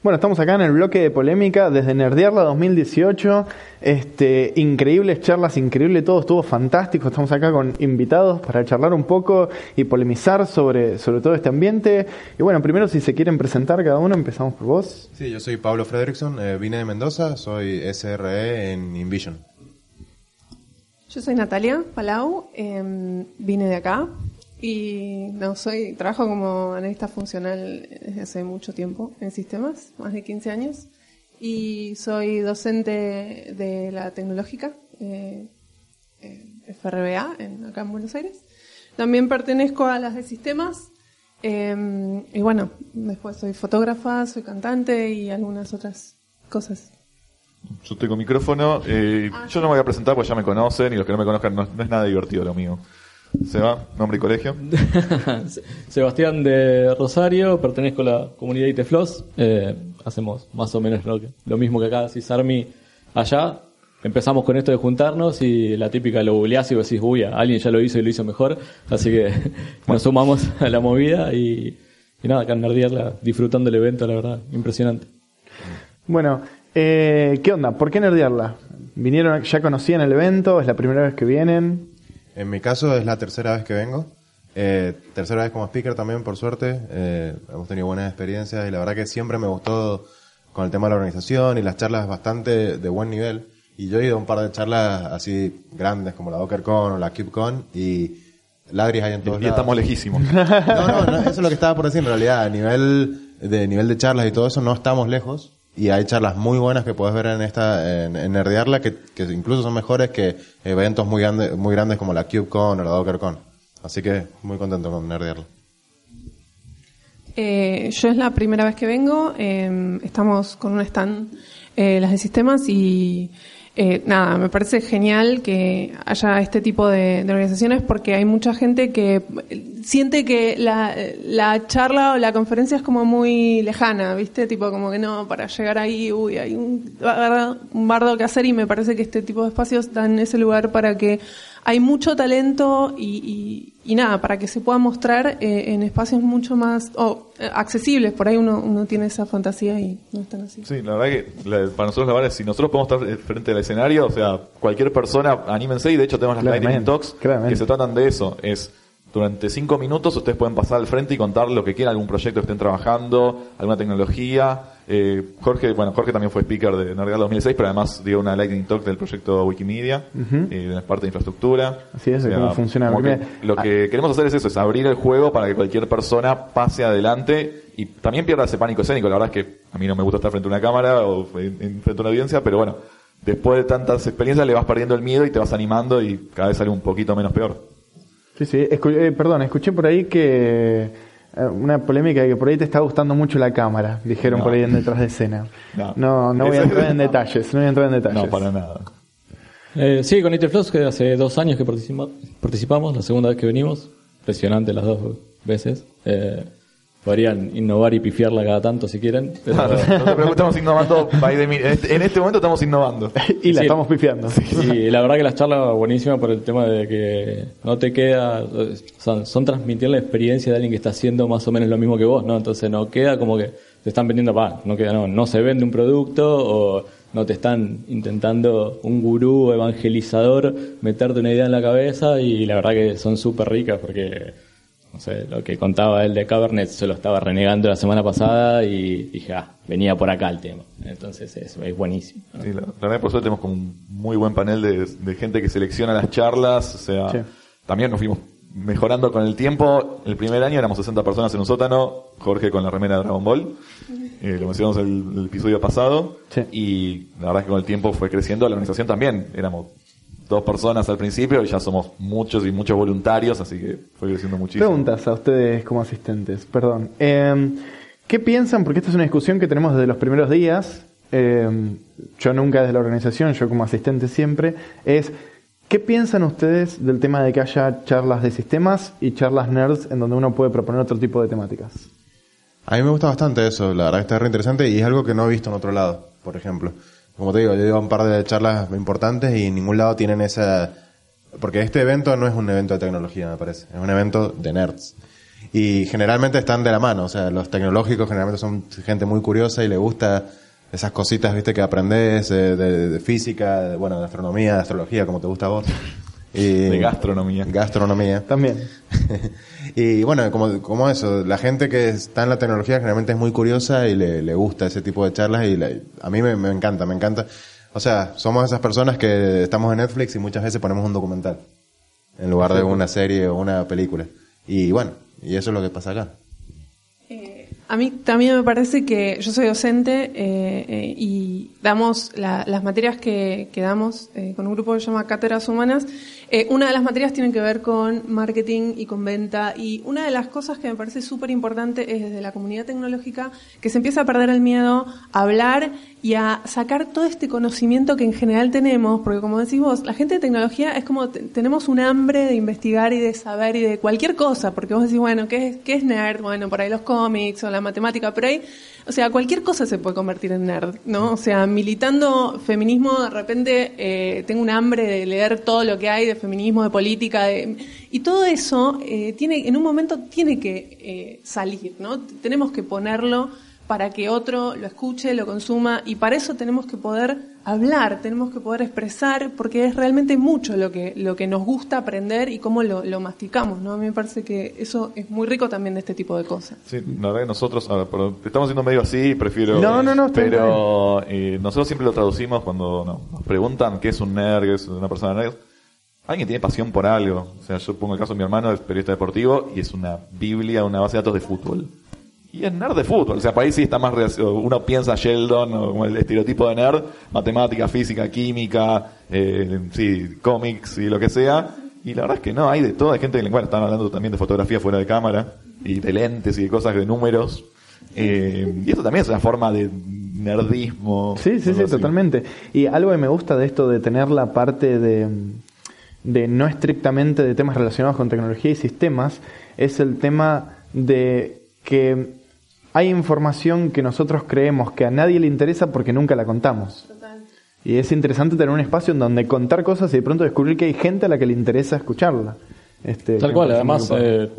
Bueno, estamos acá en el bloque de polémica desde Nerdearla 2018. Este, increíbles charlas, increíble todo, estuvo fantástico. Estamos acá con invitados para charlar un poco y polemizar sobre, sobre todo este ambiente. Y bueno, primero si se quieren presentar cada uno, empezamos por vos. Sí, yo soy Pablo Fredrickson, eh, vine de Mendoza, soy SRE en Invision. Yo soy Natalia Palau, em, vine de acá, y no, soy, trabajo como analista funcional desde hace mucho tiempo en sistemas, más de 15 años. Y soy docente de la tecnológica, eh, FRBA, en, acá en Buenos Aires. También pertenezco a las de sistemas. Eh, y bueno, después soy fotógrafa, soy cantante y algunas otras cosas. Yo tengo micrófono. Eh, ah, yo no me voy a presentar porque ya me conocen y los que no me conozcan no es nada divertido lo mío. Seba, nombre y colegio. Sebastián de Rosario, pertenezco a la comunidad ITFLOS. Eh, hacemos más o menos lo, lo mismo que acá Cisarmi allá. Empezamos con esto de juntarnos y la típica lo googleás y decís, uy, alguien ya lo hizo y lo hizo mejor. Así que nos sumamos a la movida y, nada, acá en disfrutando el evento, la verdad, impresionante. Bueno, eh, ¿qué onda? ¿Por qué nerdearla? ¿Vinieron, ya conocían el evento? ¿Es la primera vez que vienen? En mi caso es la tercera vez que vengo. Eh, tercera vez como speaker también, por suerte. Eh, hemos tenido buenas experiencias y la verdad que siempre me gustó con el tema de la organización y las charlas bastante de buen nivel. Y yo he ido a un par de charlas así grandes como la DockerCon o la KubeCon y ladris hay en todos y, y estamos lejísimos. No, no, no, eso es lo que estaba por decir en realidad. A nivel de nivel de charlas y todo eso no estamos lejos y hay charlas muy buenas que puedes ver en esta en, en Nerdearla que, que, incluso son mejores que eventos muy grandes muy grandes como la CubeCon o la DockerCon. Así que muy contento con Nerdearla. Eh, yo es la primera vez que vengo. Eh, estamos con un stand eh, las de sistemas y eh, nada, me parece genial que haya este tipo de, organizaciones porque hay mucha gente que siente que la, charla o la conferencia es como muy lejana, ¿viste? Tipo, como que no, para llegar ahí, uy, hay un, un bardo que hacer y me parece que este tipo de espacios dan ese lugar para que hay mucho talento y, nada, para que se pueda mostrar eh, en espacios mucho más eh, accesibles. Por ahí uno, uno tiene esa fantasía y no están así. Sí, la verdad que para nosotros la verdad es si nosotros podemos estar eh, frente al escenario, o sea, cualquier persona, anímense y de hecho tenemos las Lightning Talks que se tratan de eso. Es durante cinco minutos ustedes pueden pasar al frente y contar lo que quieran, algún proyecto que estén trabajando, alguna tecnología eh, Jorge, bueno, Jorge también fue speaker de Nergal 2006, pero además dio una lightning talk del proyecto Wikimedia, eh, de la parte de infraestructura. Así es, cómo funciona. lo que queremos hacer es eso, es abrir el juego para que cualquier persona pase adelante y también pierda ese pánico escénico. La verdad es que a mí no me gusta estar frente a una cámara o en, frente a una audiencia, pero bueno, después de tantas experiencias le vas perdiendo el miedo y te vas animando y cada vez sale un poquito menos peor. Sí, sí, eh, perdón, escuché por ahí que una polémica de que por ahí te está gustando mucho la cámara, dijeron por ahí en detrás de escena. No, no, voy a entrar en detalles, no voy a entrar en detalles. No, para nada. Eh, sí, con Flows, que hace dos años que participamos, la segunda vez que venimos, impresionante las dos veces. Eh, podrían innovar y pifiarla cada tanto si quieren. Pero... estamos innovando. Este, en este momento estamos innovando. y la estamos pifiando. Sí, la verdad que las charlas buenísimas por el tema de que no te queda. Son, son, transmitir la experiencia de alguien que está haciendo más o menos lo mismo que vos, ¿no? Entonces no queda como que te están vendiendo, pa, no queda, no, no se vende un producto o no te están intentando un gurú evangelizador meterte una idea en la cabeza y la verdad que son súper ricas porque no sé, lo que contaba él de Cabernet se lo estaba renegando la semana pasada y dije, ah, venía por acá el tema. Entonces es, es buenísimo. Sí, la, verdad por suerte tenemos como un muy buen panel de, gente que selecciona las charlas, o sea, también nos fuimos mejorando con el tiempo. El primer año éramos 60 personas en un sótano, Jorge con la remera de Dragon Ball, eh, lo mencionamos el, el episodio pasado, y la verdad es que con el tiempo fue creciendo, la organización también, éramos dos personas al principio y ya somos muchos y muchos voluntarios, así que fue creciendo muchísimo. Preguntas a ustedes como asistentes, perdón. Eh, ¿Qué piensan? Porque esta es una discusión que tenemos desde los primeros días. Eh, yo nunca desde la organización, yo como asistente siempre, es ¿qué piensan ustedes del tema de que haya charlas de sistemas y charlas nerds en donde uno puede proponer otro tipo de temáticas? A mí me gusta bastante eso, la verdad que está re interesante y es algo que no he visto en otro lado, por ejemplo. Como te digo, yo llevo un par de charlas importantes y en ningún lado tienen esa... Porque este evento no es un evento de tecnología, me parece. Es un evento de nerds. Y generalmente están de la mano, o sea, los tecnológicos generalmente son gente muy curiosa y le gusta esas cositas, viste, que aprendes de, de física, de, bueno, de astronomía, de astrología, como te gusta a vos. Y, De gastronomía. Gastronomía. También. y bueno, como, como eso, la gente que está en la tecnología generalmente es muy curiosa y le, le gusta ese tipo de charlas y le- a mí me, me encanta, me encanta. O sea, somos esas personas que estamos en Netflix y muchas veces ponemos un documental en lugar de una serie o una película. Y bueno, y eso es lo que pasa acá. Eh, a mí también me parece que yo soy docente eh, eh, y damos la- las materias que, que damos eh, con un grupo que se llama Cátedras Humanas. Eh, una de las materias tiene que ver con marketing y con venta y una de las cosas que me parece súper importante es desde la comunidad tecnológica que se empieza a perder el miedo a hablar y a sacar todo este conocimiento que en general tenemos, porque como decís vos, la gente de tecnología es como te- tenemos un hambre de investigar y de saber y de cualquier cosa, porque vos decís, bueno, ¿qué es, qué es nerd? Bueno, por ahí los cómics o la matemática, pero ahí, o sea, cualquier cosa se puede convertir en nerd, ¿no? O sea, militando feminismo, de repente eh, tengo un hambre de leer todo lo que hay de feminismo, de política, de- y todo eso eh, tiene, en un momento tiene que eh, salir, ¿no? Tenemos que ponerlo para que otro lo escuche, lo consuma, y para eso tenemos que poder hablar, tenemos que poder expresar, porque es realmente mucho lo que, lo que nos gusta aprender y cómo lo, lo masticamos, ¿no? A mí me parece que eso es muy rico también de este tipo de cosas. Sí, la verdad que nosotros, a ver, estamos siendo medio así, prefiero... No, no, no, Pero eh, nosotros siempre lo traducimos cuando no, nos preguntan qué es un nerd, qué es una persona nerd. Alguien tiene pasión por algo. O sea, yo pongo el caso de mi hermano, es periodista deportivo, y es una biblia, una base de datos de fútbol. Y es nerd de fútbol. O sea, para ahí sí está más... Uno piensa Sheldon, o como el estereotipo de nerd, matemática, física, química, eh, sí, cómics y lo que sea. Y la verdad es que no, hay de todo. Hay gente que, bueno, están hablando también de fotografía fuera de cámara, y de lentes y de cosas de números. Eh, y eso también es una forma de nerdismo. Sí, sí, sí, así. totalmente. Y algo que me gusta de esto de tener la parte de, de no estrictamente de temas relacionados con tecnología y sistemas, es el tema de que hay información que nosotros creemos que a nadie le interesa porque nunca la contamos. Y es interesante tener un espacio en donde contar cosas y de pronto descubrir que hay gente a la que le interesa escucharla. Este, Tal cual, además, eh,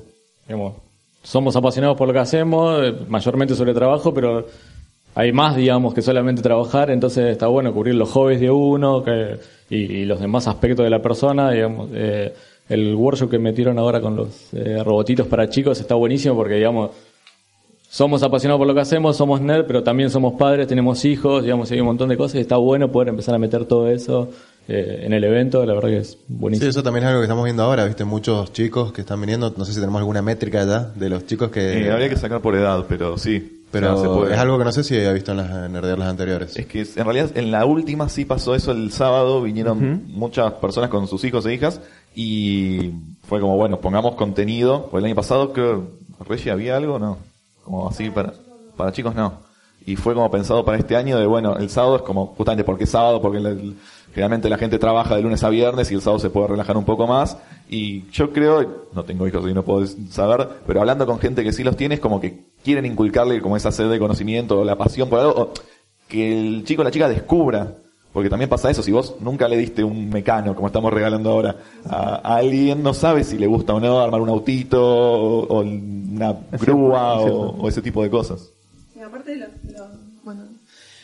digamos, somos apasionados por lo que hacemos, eh, mayormente sobre trabajo, pero hay más, digamos, que solamente trabajar, entonces está bueno cubrir los hobbies de uno que, y, y los demás aspectos de la persona, digamos. eh, el workshop que metieron ahora con los eh, robotitos para chicos está buenísimo porque, digamos, somos apasionados por lo que hacemos, somos nerd, pero también somos padres, tenemos hijos, digamos, hay un montón de cosas y está bueno poder empezar a meter todo eso eh, en el evento, la verdad que es Sí, buenísimo. eso también es algo que estamos viendo ahora, viste, muchos chicos que están viniendo, no sé si tenemos alguna métrica ya de los chicos que... Eh, habría que sacar por edad, pero sí. pero o sea, se puede. es algo que no sé si había visto en las nerdearlas anteriores. Es que en realidad en la última sí pasó eso el sábado, vinieron muchas personas con sus hijos e hijas y fue como, bueno, pongamos contenido. Pues el año pasado creo, Reggie, ¿había algo? No. Como así para, para chicos no. Y fue como pensado para este año de, bueno, el sábado es como, justamente porque es sábado, porque la- generalmente la gente trabaja de lunes a viernes y el sábado se puede relajar un poco más. Y yo creo, no tengo hijos y no puedo saber, pero hablando con gente que sí los tiene, es como que quieren inculcarle como esa sed de conocimiento o la pasión por algo, que el chico o la chica descubra. Porque también pasa eso, si vos nunca le diste un mecano, como estamos regalando ahora, a, a alguien, no sabe si le gusta o no armar un autito, o, o una Es grúa, cierto, es o, cierto. o ese tipo de cosas. Y aparte lo- lo- bueno,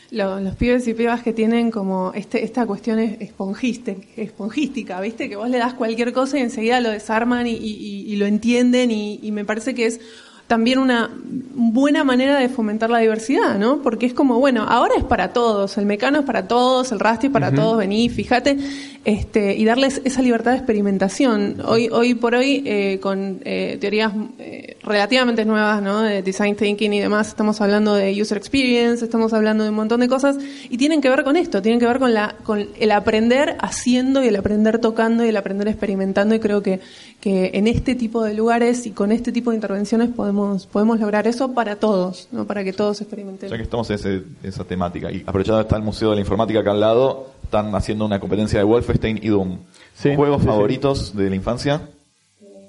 lo- los pibes y pibas que tienen como este, esta cuestión es- esponjiste- esponjística, ¿viste? Que vos le das cualquier cosa y enseguida lo desarman y, y- y lo entienden y, y me parece que es también una buena manera de fomentar la diversidad, ¿no? Porque es como, bueno, ahora es para todos, el mecano es para todos, el rastro es para todos, vení, fíjate, este, y darles esa libertad de experimentación. Hoy, hoy por hoy, eh, con eh, teorías eh, relativamente nuevas, ¿no? De design thinking y demás, estamos hablando de user experience, estamos hablando de un montón de cosas, y tienen que ver con esto, tienen que ver con la, con el aprender haciendo y el aprender tocando y el aprender experimentando, y creo que, que en este tipo de lugares y con este tipo de intervenciones podemos, podemos lograr eso para todos, ¿no? Para que todos experimenten. Ya que estamos en ese- esa temática, y aprovechando está el Museo de la Informática acá al lado, están haciendo una competencia de Wolfenstein y Doom. Sí, ¿Juegos sí, sí. favoritos de la infancia?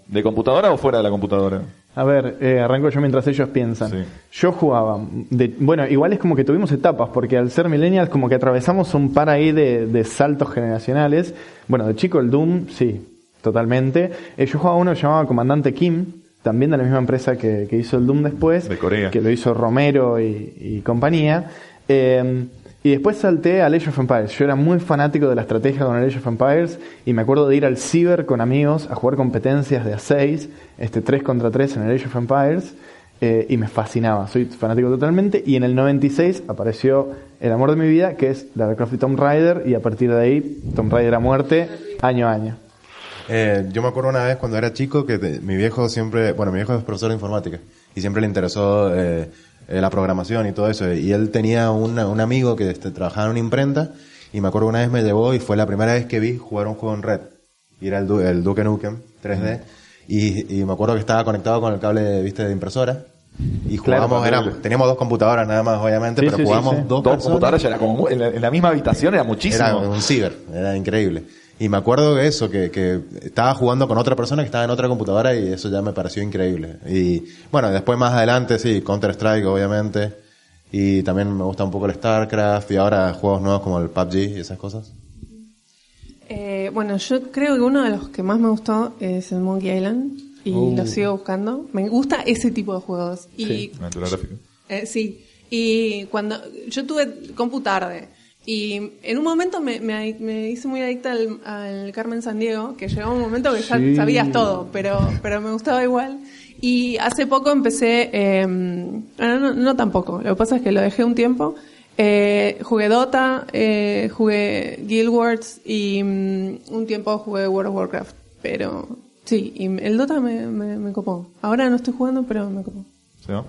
¿De computadora o fuera de la computadora? A ver, eh, arranco yo mientras ellos piensan. Sí. Yo jugaba. De, bueno, igual es como que tuvimos etapas, porque al ser millennials como que atravesamos un par ahí de, de saltos generacionales. Bueno, de chico el Doom, sí, totalmente. Eh, yo jugaba uno que llamaba Comandante Kim, también de la misma empresa que, que hizo el Doom después, De Corea. que lo hizo Romero y, y compañía. Eh, y después salté a Age of Empires. Yo era muy fanático de la estrategia con el Age of Empires y me acuerdo de ir al Ciber con amigos a jugar competencias de A6, este 3 contra 3 en el Age of Empires. eh, y me fascinaba, soy fanático totalmente. Y en el 96 apareció el amor de mi vida, que es Lara Croft y Tomb Raider, y a partir de ahí, Tomb Raider a muerte, año a año. Eh, yo me acuerdo una vez cuando era chico que te- mi viejo siempre, bueno, mi viejo es profesor de informática y siempre le interesó eh, eh, la programación y todo eso. Y él tenía una- un amigo que este, trabajaba en una imprenta y me acuerdo una vez me llevó y fue la primera vez que vi jugar un juego en red. Y era el, Du- el Duke Nukem 3D. Y, y me acuerdo que estaba conectado con el cable, viste, de impresora. Y Claro, jugábamos, éramos- teníamos dos computadoras nada más, obviamente, Sí, pero sí, jugábamos sí. dos, Dos computadoras era como en la, en la misma habitación era muchísimo. Era un ciber, era increíble. Y me acuerdo de eso, que, que estaba jugando con otra persona que estaba en otra computadora y eso ya me pareció increíble. Y bueno, después más adelante, sí, Counter-Strike, obviamente. Y también me gusta un poco el StarCraft y ahora juegos nuevos como el PUBG y esas cosas. Eh, bueno, yo creo que uno de los que más me gustó es el Monkey Island y Uh. lo sigo buscando. Me gusta ese tipo de juegos. Y Aventura gráfica. Eh, sí, y cuando yo tuve compu tarde y en un momento me, me, me hice muy adicta al, al Carmen San Diego, que llegó un momento que ya Sí. sabías todo, pero, pero me gustaba igual. Y hace poco empecé, eh, bueno, no, no tampoco, lo que pasa es que lo dejé un tiempo. Eh, jugué Dota, eh, jugué Guild Wars y mm, un tiempo jugué World of Warcraft. Pero sí, y el Dota me, me, me copó. Ahora no estoy jugando, pero me copó. ¿Sí, no?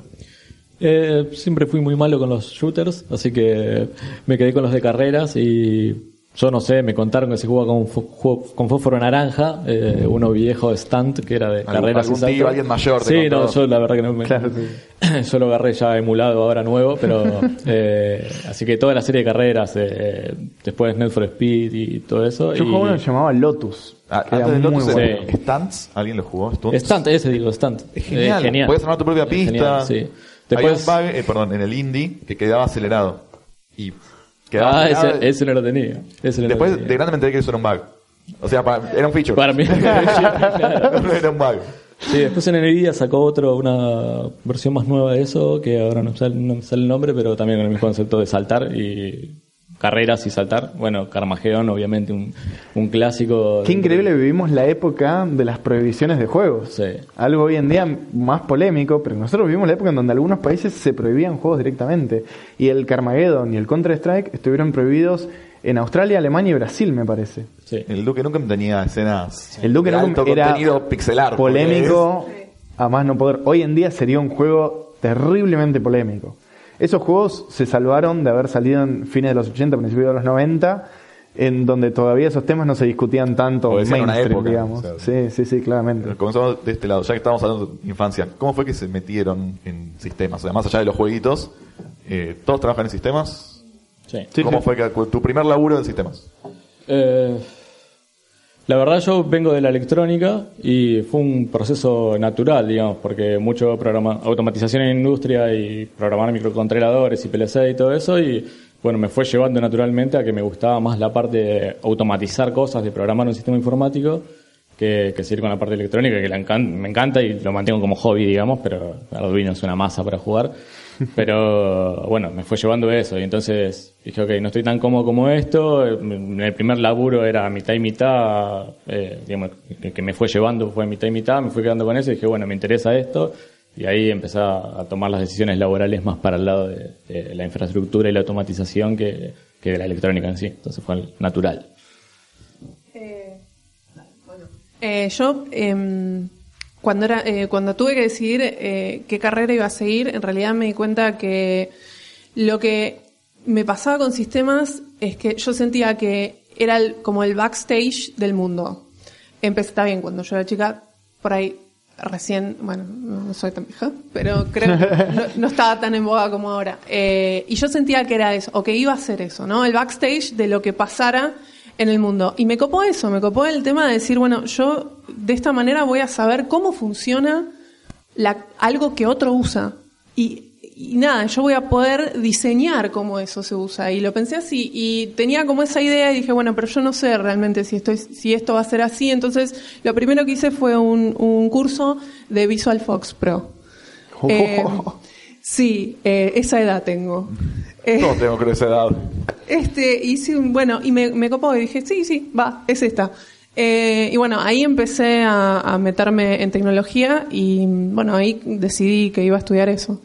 Eh, siempre fui muy malo con los shooters, así que me quedé con los de carreras y yo no sé, me contaron que se juega con, con fósforo naranja, eh, uno viejo stunt que era de Algún- carreras algún tío, alguien mayor te Sí, contó. no, yo la verdad que no me... Claro, sí. yo lo agarré ya emulado ahora nuevo, pero eh, así que toda la serie de carreras, eh, después Need for Speed y todo eso. Yo y... jugué uno que se llamaba Lotus. Ah, que antes de muy Lotus, bueno. Sí. Stunts, ¿alguien lo jugó? Stunts. Stunt, ese digo, Stunt. Es genial. Eh, genial. Puedes armar tu propia pista. genial, sí. Después, un bug, eh, perdón, en el indie que quedaba acelerado. Y quedaba ah, acelerado. ese, ese no lo tenía. Ese no lo Después tenía. de grande me enteré que eso era un bug. O sea, para- era un feature. Para mí. claro. no era un bug. Sí, después en Nvidia sacó otro, una versión más nueva de eso, que ahora no sale, no me sale el nombre, pero también con el mismo concepto de saltar y carreras y saltar. Bueno, Carmageddon, obviamente, un, un clásico. Qué increíble vivimos la época de las prohibiciones de juegos. Sí. Algo hoy en día más polémico, pero nosotros vivimos la época en donde algunos países se prohibían juegos directamente. Y el Carmageddon y el Counter-Strike estuvieron prohibidos en Australia, Alemania y Brasil, me parece. Sí. El Duque Nukem tenía escenas El Duke de Nukem alto era contenido pixelar. polémico, a más no poder. Hoy en día sería un juego terriblemente polémico. Esos juegos se salvaron de haber salido en fines de los 80, principios de los 90, en donde todavía esos temas no se discutían tanto decían una mainstream, época, digamos. o sea, sí, sí, sí, claramente. Comenzamos de este lado, ya que estamos hablando de infancia. ¿Cómo fue que se metieron en sistemas? O sea, más allá de los jueguitos, eh, ¿todos trabajan en sistemas? Sí. Sí, ¿Cómo sí. fue que, tu primer laburo en sistemas? Eh, la verdad yo vengo de la electrónica y fue un proceso natural, digamos, porque mucho programa, automatización en industria y programar microcontroladores y PLC y todo eso y bueno, me fue llevando naturalmente a que me gustaba más la parte de automatizar cosas, de programar un sistema informático que, que seguir con la parte electrónica, que la encan- me encanta y lo mantengo como hobby, digamos, pero Arduino es una masa para jugar. Pero bueno, me fue llevando eso y entonces dije, ok, no estoy tan cómodo como esto. El primer laburo era mitad y mitad, eh, digamos, que, me fue llevando fue mitad y mitad, me fui quedando con eso y dije, bueno, me interesa esto. Y ahí empecé a, tomar las decisiones laborales más para el lado de, la infraestructura y la automatización que, que de la electrónica en sí. Entonces fue natural. Eh, yo, em, cuando, era, eh, cuando tuve que decidir eh, qué carrera iba a seguir, en realidad me di cuenta que lo que me pasaba con sistemas es que yo sentía que era el- como el backstage del mundo. Empecé, está bien, cuando yo era chica, por ahí recién, bueno, no soy tan vieja, pero creo que no, no estaba tan en boga como ahora. Eh, y yo sentía que era eso, o que iba a ser eso, ¿no? El backstage de lo que pasara en el mundo. Y me copó eso, me copó el tema de decir, bueno, yo de esta manera voy a saber cómo funciona la, algo que otro usa. Y, y nada, yo voy a poder diseñar cómo eso se usa. Y lo pensé así, y tenía como esa idea y dije, bueno, pero yo no sé realmente si, estoy, si esto va a ser así. Entonces, lo primero que hice fue un, un curso de Visual Fox Pro. Eh, sí, eh, esa edad tengo. No tengo creo esa edad. este, hice un, bueno, y me, me copó y dije, sí, sí, va, es esta. Eh, y bueno, ahí empecé a, a meterme en tecnología y bueno, ahí decidí que iba a estudiar eso.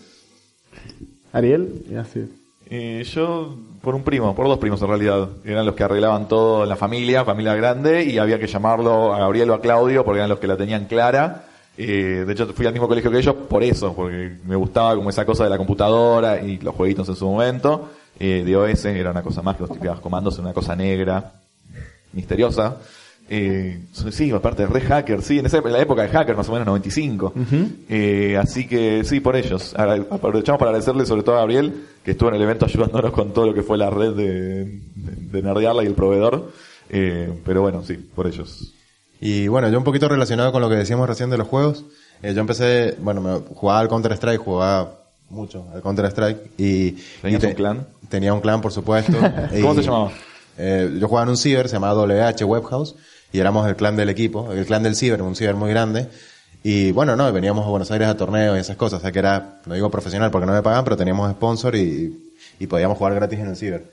Ariel, así. Eh, yo, por un primo, por dos primos en realidad. Eran los que arreglaban todo en la familia, familia grande, y había que llamarlo a Gabriel o a Claudio porque eran los que la tenían clara. Eh, de hecho, fui al mismo colegio que ellos por eso, porque me gustaba como esa cosa de la computadora y los jueguitos en su momento. Eh, de OS era una cosa más que los tipos comandos, una cosa negra, misteriosa. Eh, sí, aparte de re hacker, sí, en, esa, en la época de hacker, más o menos 95. Eh, así que sí, por ellos. Aprovechamos para agradecerle sobre todo a Gabriel, que estuvo en el evento ayudándonos con todo lo que fue la red de, de, de Nerdearla y el proveedor. Eh, pero bueno, sí, por ellos. Y bueno, yo un poquito relacionado con lo que decíamos recién de los juegos, yo empecé, bueno, me jugaba al Counter Strike, jugaba mucho al Counter Strike y... ¿Tenías y un clan? Tenía un clan, por supuesto. ¿Cómo Y, se llamaba? yo jugaba en un ciber, se llamaba WH Webhouse, y éramos el clan del equipo, el clan del ciber, un ciber muy grande. Y bueno, no, veníamos a Buenos Aires a torneos y esas cosas, o sea que era, no digo profesional porque no me pagan, pero teníamos sponsor y, y podíamos jugar gratis en el ciber.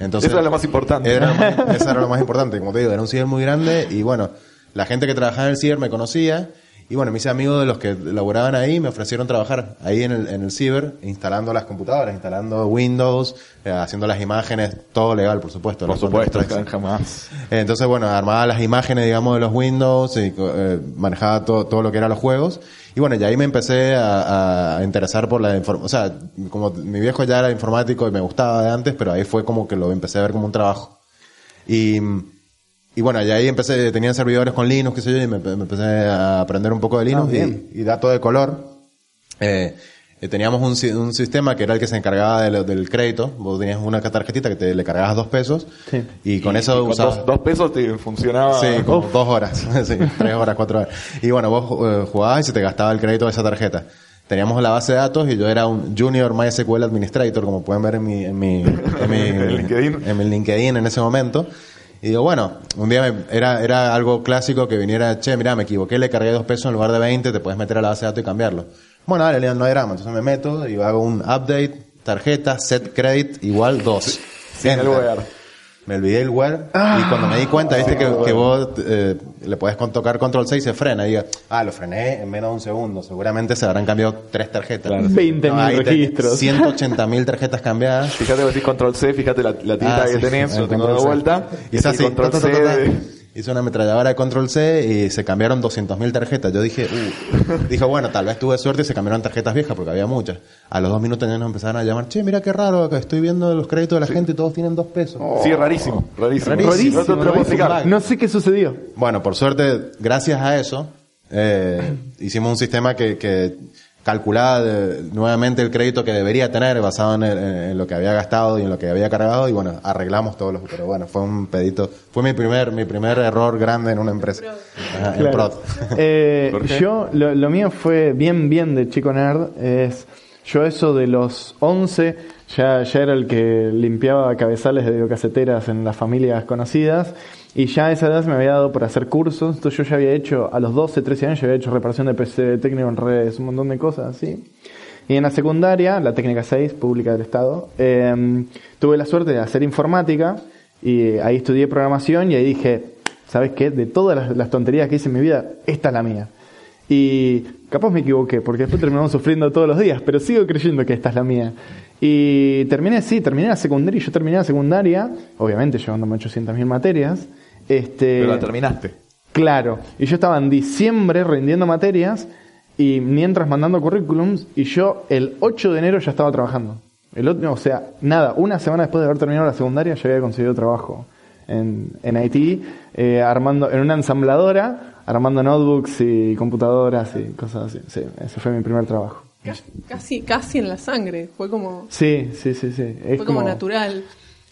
Entonces, Eso era lo más importante. Era, eso era lo más importante, como te digo, era un ciber muy grande y bueno, la gente que trabajaba en el ciber me conocía y bueno, me hice amigo de los que laboraban ahí, me ofrecieron trabajar ahí en el, en el ciber, instalando las computadoras, instalando Windows, eh, haciendo las imágenes, todo legal, por supuesto. Por supuesto, jamás. Entonces, bueno, armaba las imágenes, digamos, de los Windows y eh, manejaba todo, todo lo que eran los juegos. Y bueno, y ahí me empecé a, a interesar por la información. O sea, como mi viejo ya era informático y me gustaba de antes, pero ahí fue como que lo empecé a ver como un trabajo. Y, y bueno, y ahí empecé, tenían servidores con Linux, qué sé yo, y me, me empecé a aprender un poco de Linux Ah, y, y dato de color. Eh, eh, teníamos un, un sistema que era el que se encargaba de lo- del crédito. Vos tenías una tarjetita que te le cargabas dos pesos Sí. y con Y- eso y con usabas... dos, dos pesos te funcionaba. Sí, como dos horas, sí, tres horas, cuatro horas. Y bueno, vos eh, jugabas y se te gastaba el crédito de esa tarjeta. Teníamos la base de datos y yo era un Junior MySQL Administrator, como pueden ver en mi, en mi, en mi, En LinkedIn. en mi LinkedIn en ese momento. Y digo, bueno, un día me- era, era algo clásico que viniera, che, mira, me equivoqué, le cargué dos pesos en lugar de 20, te puedes meter a la base de datos y cambiarlo. Bueno, dale, no hay drama. Entonces me meto y hago un update, tarjeta, set credit, igual dos. Sin el Enter. Me olvidé el where y cuando me di cuenta, viste que, que vos eh, le puedes con- tocar control 6 y se frena. Y digo, ah, lo frené en menos de un segundo. Seguramente se habrán cambiado tres tarjetas. 20.000 ahí te- registros. 180.000 tarjetas cambiadas. Fíjate, vos decís control C, fíjate la, la tirita Ah, que sí, tenés, lo tengo de C. vuelta. Y es así, control ta, ta, C. Hice una ametralladora de control C y se cambiaron 200.000 tarjetas. Yo dije, uh, dije, bueno, tal vez tuve suerte y se cambiaron tarjetas viejas porque había muchas. A los dos minutos ya nos empezaron a llamar, che, mira qué raro, que estoy viendo los créditos de la gente y todos tienen dos pesos. Sí, rarísimo, rarísimo. Rarísimo, No rarísimo. explicar. No sé qué sucedió. Bueno, por suerte, gracias a eso, eh, hicimos un sistema que, que calculaba de- nuevamente el crédito que debería tener basado en, el- en lo que había gastado y en lo que había cargado y bueno, arreglamos todos los, pero bueno, fue un pedito, fue mi primer, mi primer error grande en una empresa. Ajá, en Claro. prod. Eh, yo, lo, lo mío fue bien, bien de chico nerd. Es, yo eso de los 11, ya, ya era el que limpiaba cabezales de videocaseteras en las familias conocidas. Y ya a esa edad me había dado por hacer cursos. Entonces yo ya había hecho, a los 12, 13 años, ya había hecho reparación de PC técnico en redes, un montón de cosas así. Y en la secundaria, la técnica 6, pública del Estado, eh, tuve la suerte de hacer informática y ahí estudié programación y ahí dije, ¿sabes qué? De todas las tonterías que hice en mi vida, esta es la mía. Y capaz me equivoqué, porque después terminamos sufriendo todos los días, pero sigo creyendo que esta es la mía. Y terminé, sí, terminé la secundaria, y yo terminé la secundaria, obviamente llevándome 800.000 materias. Este, Pero la terminaste. Claro, y yo estaba en diciembre rindiendo materias y mientras mandando currículums y yo el 8 de enero ya estaba trabajando. El otro, o sea, nada, una semana después de haber terminado la secundaria ya había conseguido trabajo en, en Haití, eh, armando, en una ensambladora, armando notebooks y computadoras y cosas así. Sí, ese fue mi primer trabajo. Ca- Casi, casi en la sangre. Fue como, Sí, sí, sí, sí. Es fue como natural.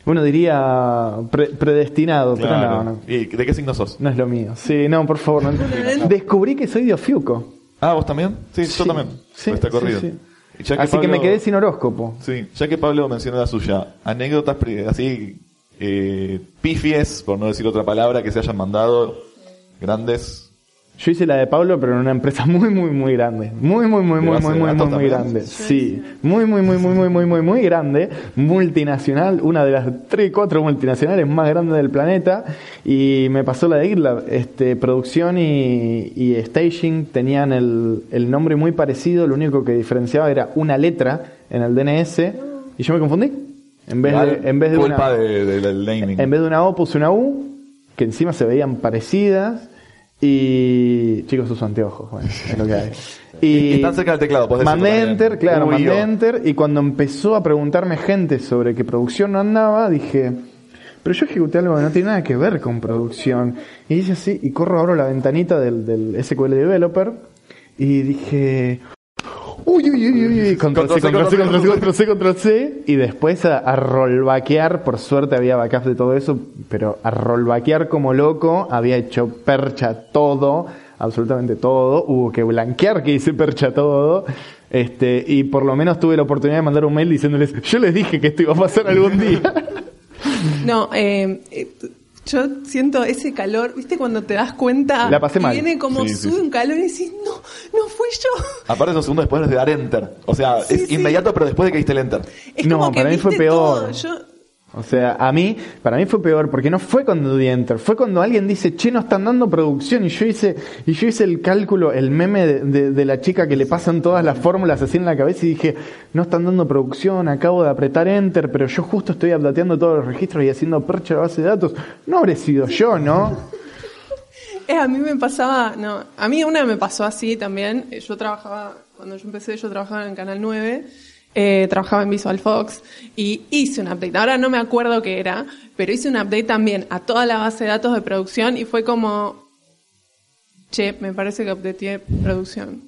Uno diría pre- predestinado, pero no, no. ¿Y de qué signo sos? No es lo mío. Sí, no, por favor. no. Descubrí que soy de Ofiuco. Ah, ¿vos también? Sí, Sí, yo también. sí, Está sí, corrido. sí. Ya que Así que me quedé sin horóscopo. Sí, ya que Pablo mencionó la suya, anécdotas así, eh, pifies, por no decir otra palabra, que se hayan mandado grandes. Yo hice la de Pablo, pero en una empresa muy, muy, muy grande. Muy, muy, muy, muy, muy, muy, muy, muy grande. Sí. Muy, muy, muy, muy, muy, muy, muy, muy grande. Multinacional, una de las 3, 4 multinacionales más grandes del planeta. Y me pasó la de Irlab. Este, producción y, y staging tenían el, el nombre muy parecido. Lo único que diferenciaba era una letra en el DNS. Y yo me confundí. En vez Igual, de, en vez de culpa una, de- de- del naming. en vez de una O puse una U, que encima se veían parecidas. Y chicos, uso anteojos, bueno, es lo que hay. Y están cerca del teclado, podés Mandé enter, claro, Uy, mandé enter. Y cuando empezó a preguntarme gente sobre que producción no andaba, dije, pero yo ejecuté algo que no tiene nada que ver con producción. Y hice así, y corro, abro la ventanita del, del SQL Developer. Y dije, Uy, uy, uy, uy, uy, control C, control C, control C, control C, control C, y después a, a rollbackear, por suerte había backups de todo eso, pero a rollbackear como loco, había hecho percha todo, absolutamente todo, hubo que blanquear que hice percha todo, este, y por lo menos tuve la oportunidad de mandar un mail diciéndoles, yo les dije que esto iba a pasar algún día. No, eh, eh, yo siento ese calor, ¿viste? Cuando te das cuenta La pasé mal. viene como Sí, sube sí. un calor y decís, no, no fui yo. Aparte, esos segundos después de dar enter. O sea, Sí, es sí. inmediato, pero después de que diste el enter. Es No, como que para mí fue peor. todo. Yo, O sea, a mí, para mí fue peor, porque no fue cuando di enter, fue cuando alguien dice, che, no están dando producción, y yo hice, y yo hice el cálculo, el meme de, de- de la chica que le pasan todas las fórmulas así en la cabeza y dije, no están dando producción, acabo de apretar enter, pero yo justo estoy updateando todos los registros y haciendo percha de base de datos. No habré sido yo, ¿no? Eh, a mí me pasaba, no, a mí una me pasó así también. Yo trabajaba, cuando yo empecé, yo trabajaba en Canal 9, eh, trabajaba en Visual Fox y hice un update. Ahora no me acuerdo qué era, pero hice un update también a toda la base de datos de producción y fue como, che, me parece que updateé producción.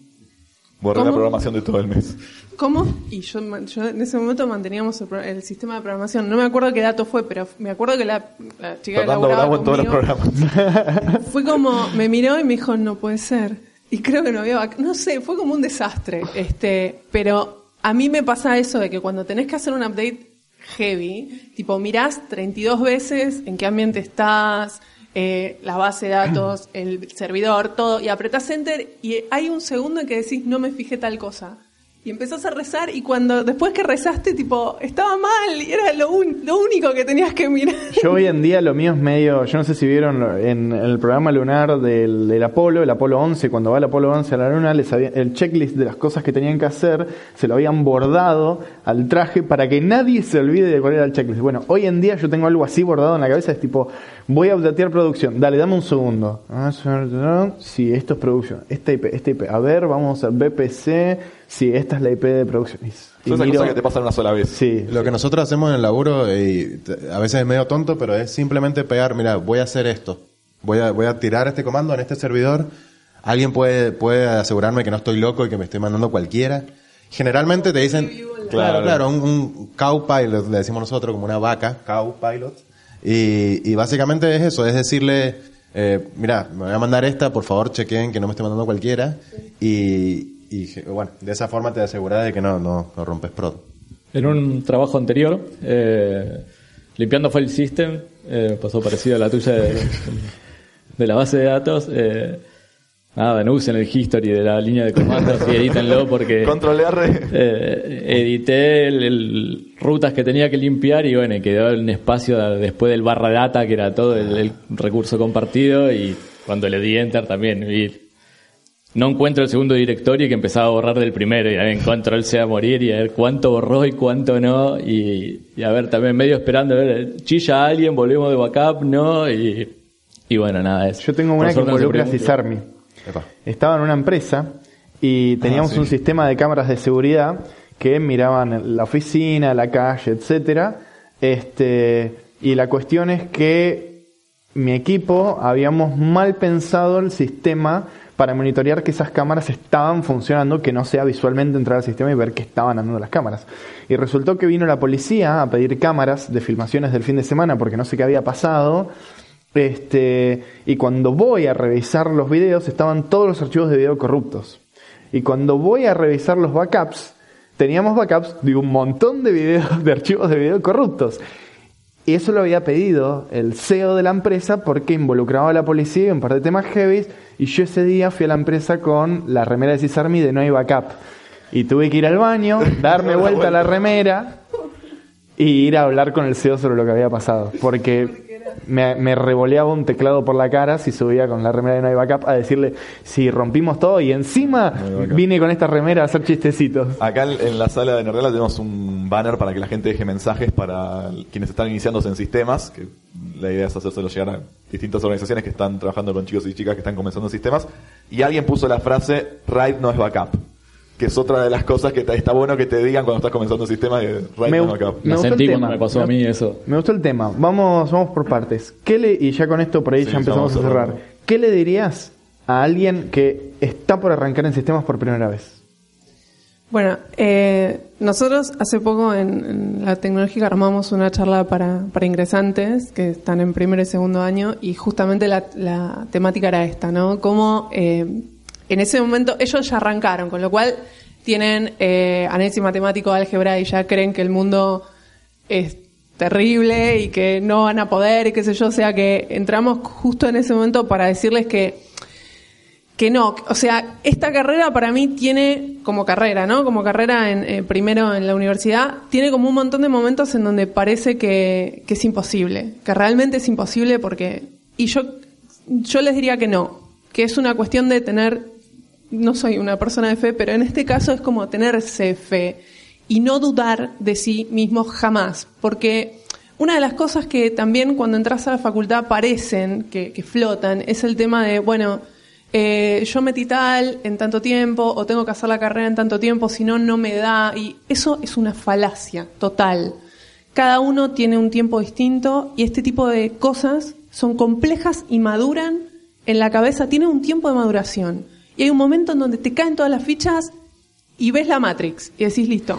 Borré la programación de todo el mes. ¿Cómo? Y yo, en ese momento manteníamos el, sistema de programación. No me acuerdo qué dato fue, pero me acuerdo que la, la chica que Fernando laburaba Bravo en todos los programas. fue como, me miró y me dijo, no puede ser. Y creo que no había, no sé, fue como un desastre. Este, pero a mí me pasa eso de que cuando tenés que hacer un update heavy, tipo mirás 32 veces en qué ambiente estás, eh, la base de datos, el servidor, todo, y apretás enter y hay un segundo en que decís, no me fijé tal cosa. Y empezás a rezar y cuando, después que rezaste, tipo, estaba mal y era lo, un- lo único que tenías que mirar. Yo hoy en día lo mío es medio, yo no sé si vieron en el programa lunar del, del Apolo, el Apolo 11, cuando va el Apolo 11 a la luna, les había- el checklist de las cosas que tenían que hacer se lo habían bordado al traje para que nadie se olvide de cuál era el checklist. Bueno, hoy en día yo tengo algo así bordado en la cabeza, es tipo, voy a updatear producción, dale, dame un segundo. Sí, esto es producción, esta IP, esta IP, a ver, vamos a BPC, sí, esta es la IP de producción. Y- Son esas cosas que te pasan una sola vez. Sí, Lo que nosotros hacemos en el laburo, y a veces es medio tonto, pero es simplemente pegar, mira, voy a hacer esto. Voy a, voy a tirar este comando en este servidor. Alguien puede, puede asegurarme que no estoy loco y que me estoy mandando cualquiera. Generalmente te dicen, claro, Claro. claro, un, un cow pilot, le decimos nosotros, como una vaca, cow pilot. Y, y básicamente es eso, es decirle, eh, mira, me voy a mandar esta, por favor chequen que no me esté mandando cualquiera. Y, y bueno, de esa forma te aseguras de que no, no, no rompes prod. En un trabajo anterior, eh, limpiando file system, eh, pasó parecido a la tuya de, de la base de datos. Eh, nada, no usen el history de la línea de comandos y edítenlo porque Control R. eh, edité el, el- rutas que tenía que limpiar y bueno, y quedó un espacio después del barra data que era todo el, el recurso compartido y cuando le di enter también vi no encuentro el segundo directorio y que empezaba a borrar del primero y a ver control C a morir y a ver cuánto borró y cuánto no y, y a ver también medio esperando a ver chilla a alguien volvemos de backup no y, y bueno nada eso yo tengo una que involucra a. Cisarmi. Epa. Estaba en una empresa y teníamos Ah, sí. un sistema de cámaras de seguridad que miraban la oficina, la calle, etcétera. Este, y la cuestión es que mi equipo habíamos mal pensado el sistema para monitorear que esas cámaras estaban funcionando, que no sea visualmente entrar al sistema y ver que estaban andando las cámaras. Y resultó que vino la policía a pedir cámaras de filmaciones del fin de semana porque no sé qué había pasado. Este, y cuando voy a revisar los videos, estaban todos los archivos de video corruptos. Y cuando voy a revisar los backups, teníamos backups de un montón de videos, de archivos de video corruptos. Y eso lo había pedido el CEO de la empresa porque involucraba a la policía y un par de temas heavy. Y yo ese día fui a la empresa con la remera de Cisarmi de no hay backup. Y tuve que ir al baño, darme vuelta a la remera y ir a hablar con el CEO sobre lo que había pasado. Porque me, me revoleaba un teclado por la cara si subía con la remera de No hay Backup a decirle si rompimos todo y encima vine con esta remera a hacer chistecitos. Acá en la sala de Nerrela tenemos un banner para que la gente deje mensajes para quienes están iniciándose en sistemas, que la idea es hacérselo llegar a distintas organizaciones que están trabajando con chicos y chicas que están comenzando en sistemas, y alguien puso la frase, RAID no es backup que es otra de las cosas que está bueno que te digan cuando estás comenzando un sistema de me, me, sentí cuando me pasó a mí eso. Me gustó el tema. Vamos, vamos por partes. ¿Qué le, y ya con esto por ahí ya empezamos a cerrar. ¿Qué le dirías a alguien que está por arrancar en sistemas por primera vez? Bueno, eh, nosotros hace poco en, la tecnológica armamos una charla para, para, ingresantes que están en primer y segundo año y justamente la, la temática era esta, ¿no? Cómo eh, en ese momento ellos ya arrancaron, con lo cual tienen eh, análisis matemático, álgebra y ya creen que el mundo es terrible y que no van a poder y qué sé yo, o sea que entramos justo en ese momento para decirles que que no, o sea, esta carrera para mí tiene como carrera, ¿no? Como carrera en, eh, primero en la universidad, tiene como un montón de momentos en donde parece que, que es imposible, que realmente es imposible porque, y yo, yo les diría que no, que es una cuestión de tener no soy una persona de fe, pero en este caso es como tenerse fe y no dudar de sí mismo jamás, porque una de las cosas que también cuando entras a la facultad parecen que, flotan es el tema de, bueno, eh, yo metí tal en tanto tiempo o tengo que hacer la carrera en tanto tiempo, si no, no me da. Y eso es una falacia total. Cada uno tiene un tiempo distinto y este tipo de cosas son complejas y maduran en la cabeza, tienen un tiempo de maduración. Y hay un momento en donde te caen todas las fichas y ves la Matrix y decís, listo,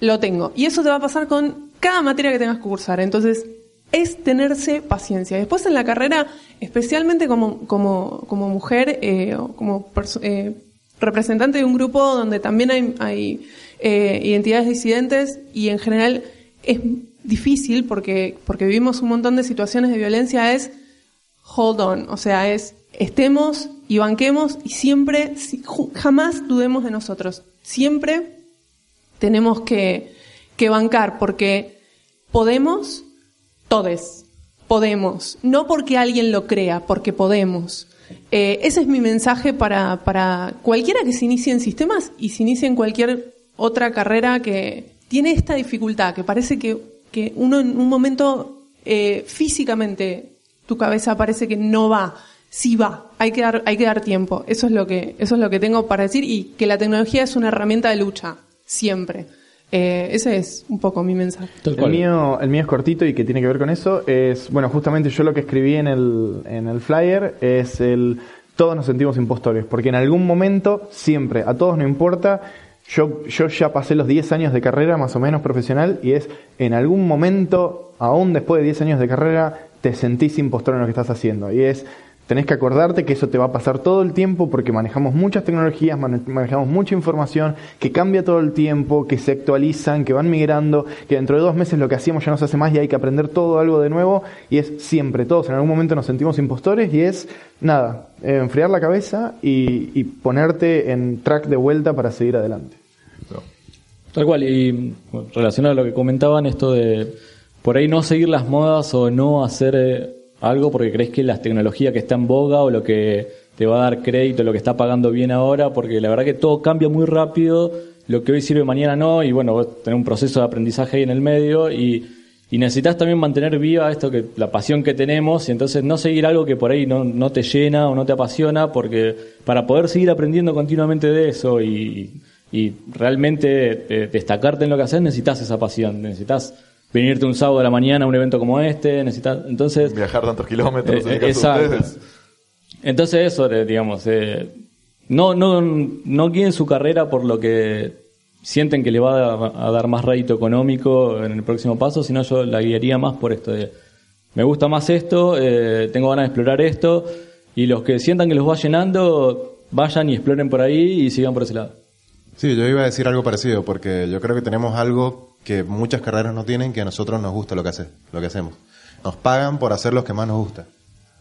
lo tengo. Y eso te va a pasar con cada materia que tengas que cursar. Entonces, es tenerse paciencia. Después en la carrera, especialmente como, como, mujer, eh, como eh, representante de un grupo donde también hay, hay eh, identidades disidentes y en general es difícil porque, porque vivimos un montón de situaciones de violencia, es hold on, o sea, es estemos y banquemos y siempre, jamás dudemos de nosotros. Siempre tenemos que, que bancar porque podemos, todes, podemos. No porque alguien lo crea, porque podemos. Eh, ese es mi mensaje para, para cualquiera que se inicie en sistemas y se inicie en cualquier otra carrera que tiene esta dificultad, que parece que, que uno en un momento eh, físicamente tu cabeza parece que no va sí va, hay que dar, hay que dar tiempo. Eso es lo que, eso es lo que tengo para decir y que la tecnología es una herramienta de lucha, siempre. Eh, ese es un poco mi mensaje. El mío, el mío es cortito y que tiene que ver con eso. Es, bueno, justamente yo lo que escribí en el, en el flyer es el todos nos sentimos impostores, porque en algún momento, siempre, a todos no importa, yo, yo ya pasé los 10 años de carrera más o menos profesional y es en algún momento, aún después de 10 años de carrera, te sentís impostor en lo que estás haciendo. Y es, Tenés que acordarte que eso te va a pasar todo el tiempo porque manejamos muchas tecnologías, manejamos mucha información que cambia todo el tiempo, que se actualizan, que van migrando, que dentro de dos meses lo que hacíamos ya no se hace más y hay que aprender todo algo de nuevo y es siempre, todos en algún momento nos sentimos impostores y es nada, enfriar la cabeza y, ponerte en track de vuelta para seguir adelante. Tal cual, y relacionado a lo que comentaban, esto de por ahí no seguir las modas o no hacer... Eh, algo porque crees que la tecnología que está en boga o lo que te va a dar crédito, lo que está pagando bien ahora, porque la verdad que todo cambia muy rápido, lo que hoy sirve mañana no, y bueno, vos tenés un proceso de aprendizaje ahí en el medio y, necesitas también mantener viva esto que la pasión que tenemos y entonces no seguir algo que por ahí no, no te llena o no te apasiona, porque para poder seguir aprendiendo continuamente de eso y, y realmente eh, destacarte en lo que haces, necesitas esa pasión, necesitas venirte un sábado de la mañana a un evento como este, necesitas, entonces... Viajar tantos kilómetros. Eh, exacto. Entonces eso, eh, digamos, eh, no, no, no guíen su carrera por lo que sienten que le va a, dar más rédito económico en el próximo paso, sino yo la guiaría más por esto de, me gusta más esto, tengo ganas de explorar esto, y los que sientan que los va llenando, vayan y exploren por ahí y sigan por ese lado. Sí, yo iba a decir algo parecido, porque yo creo que tenemos algo que muchas carreras no tienen, que a nosotros nos gusta lo que, hace, lo que hacemos. Nos pagan por hacer lo que más nos gusta.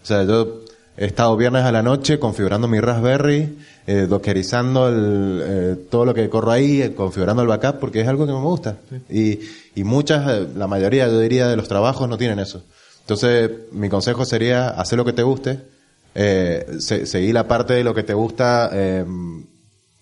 O sea, yo he estado viernes a la noche configurando mi Raspberry, eh, dockerizando el, eh, todo lo que corro ahí, eh, configurando el backup, porque es algo que me gusta. Y, y muchas, eh, la mayoría, yo diría, de los trabajos no tienen eso. Entonces, mi consejo sería hacer lo que te guste, eh, se- seguir la parte de lo que te gusta eh,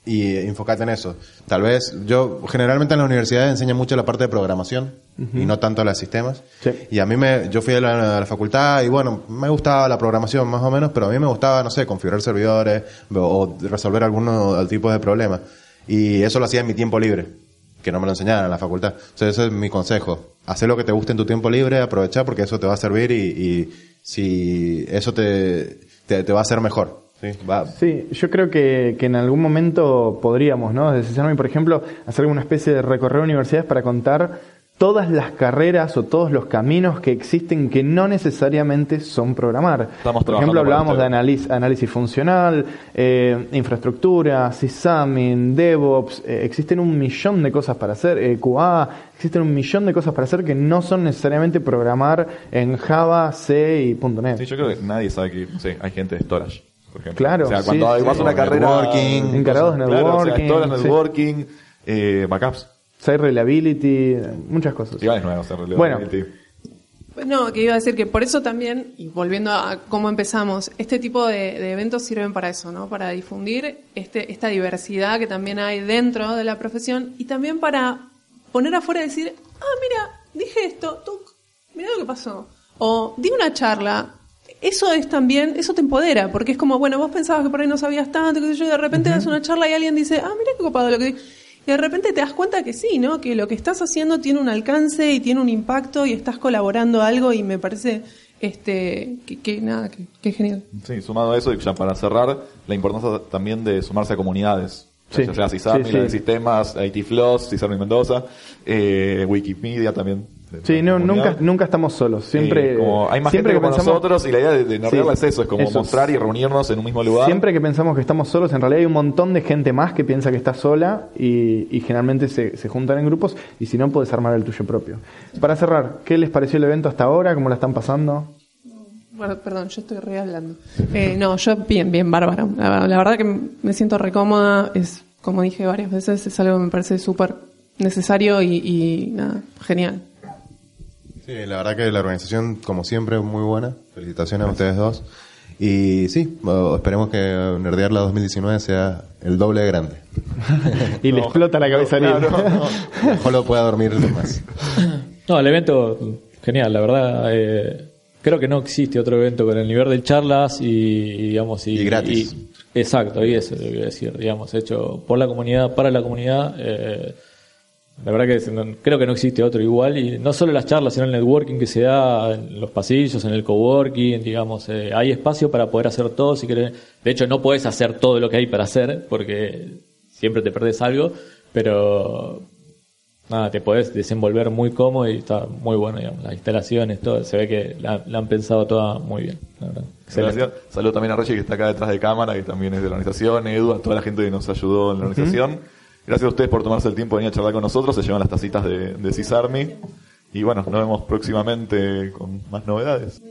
y enfocarte en eso. Tal vez, yo generalmente en las universidades enseño mucho la parte de programación y no tanto los sistemas. Sí. Y a mí me, yo fui a la, a la facultad y bueno, me gustaba la programación más o menos, pero a mí me gustaba, no sé, configurar servidores o, o resolver algunos tipos de problemas. Y eso lo hacía en mi tiempo libre, que no me lo enseñaban en la facultad. Entonces ese es mi consejo. Hacer lo que te guste en tu tiempo libre, aprovechar porque eso te va a servir y, y si eso te, te, te va a hacer mejor. ¿Sí? Va, Sí, yo creo que, que en algún momento podríamos, ¿no? Desde CESARMI, por ejemplo, hacer una especie de recorrer universidades para contar todas las carreras o todos los caminos que existen que no necesariamente son programar. Estamos por ejemplo, hablábamos de análisis, análisis funcional, eh, infraestructura, sysadmin, DevOps, eh, existen un millón de cosas para hacer, eh, QA, existen un millón de cosas para hacer que no son necesariamente programar en Java, C y .NET. Sí, yo creo que nadie sabe que, sé, hay gente de storage, por ejemplo. Claro, O sea, sí, cuando sí. vas a una carrera... networking. Encargados de Claro, o sea, networking, sí. networking, eh, backups. Site reliability, muchas cosas. Igual es nuevo hacer Bueno. No, que iba a decir que por eso también, y volviendo a cómo empezamos, este tipo de, de eventos sirven para eso, ¿no? Para difundir este, esta diversidad que también hay dentro de la profesión y también para poner afuera y decir, ah, mira, dije esto, tú, mira lo que pasó. O di una charla. Eso es también, eso te empodera, porque es como, bueno, vos pensabas que por ahí no sabías tanto, que sé yo, y de repente das una charla y alguien dice, ah, mira qué copado lo que. Y de repente te das cuenta que sí, ¿no? Que lo que estás haciendo tiene un alcance y tiene un impacto y estás colaborando a algo y me parece, este, que, que nada, que, que genial. Sí, sumado a eso, y ya para cerrar, la importancia también de sumarse a comunidades. Sí. Ya sea CISARMI, Sí, la de sí. sistemas, IT Floss, CISARMI Mendoza, eh, Wikimedia también. Sí, no, nunca, nunca estamos solos. Siempre, Eh, como hay más siempre gente como pensamos- nosotros y la idea de, de Sí, es eso, es como eso. mostrar y reunirnos en un mismo lugar. Siempre que pensamos que estamos solos, en realidad hay un montón de gente más que piensa que está sola y, y generalmente se, se juntan en grupos y si no, puedes armar el tuyo propio. Para cerrar, ¿qué les pareció el evento hasta ahora? ¿Cómo la están pasando? Bueno, perdón, yo estoy re hablando. Eh, no, yo bien, bien, bárbara. La, la verdad que me siento recómoda, es, como dije varias veces, es algo que me parece súper necesario y, y nada, genial. Sí, la verdad que la organización, como siempre, es muy buena. Felicitaciones a ustedes dos. Y sí, esperemos que Nerdear la 2019 sea el doble de grande. Y le explota la cabeza a Ariel. Ojalá pueda dormir más. No, el evento, genial, la verdad. eh, creo que no existe otro evento con el nivel de charlas y, y, digamos, y, Y gratis. y- exacto, y eso quiero decir, digamos, hecho por la comunidad, para la comunidad. eh, la verdad que no- creo que no existe otro igual y no solo las charlas, sino el networking que se da en los pasillos, en el coworking, digamos, eh, hay espacio para poder hacer todo si querés. De hecho, no puedes hacer todo lo que hay para hacer porque siempre te perdés algo, pero nada, te podés desenvolver muy cómodo y está muy bueno, digamos, las instalaciones, todo, se ve que la, la han pensado toda muy bien, la verdad. Gracias. Saludo también a Reggie que está acá detrás de cámara, que también es de la organización, Edu, a toda la gente que nos ayudó en la organización. Gracias a ustedes por tomarse el tiempo de venir a charlar con nosotros, se llevan las tacitas de, de CISARMI. Y bueno, nos vemos próximamente con más novedades.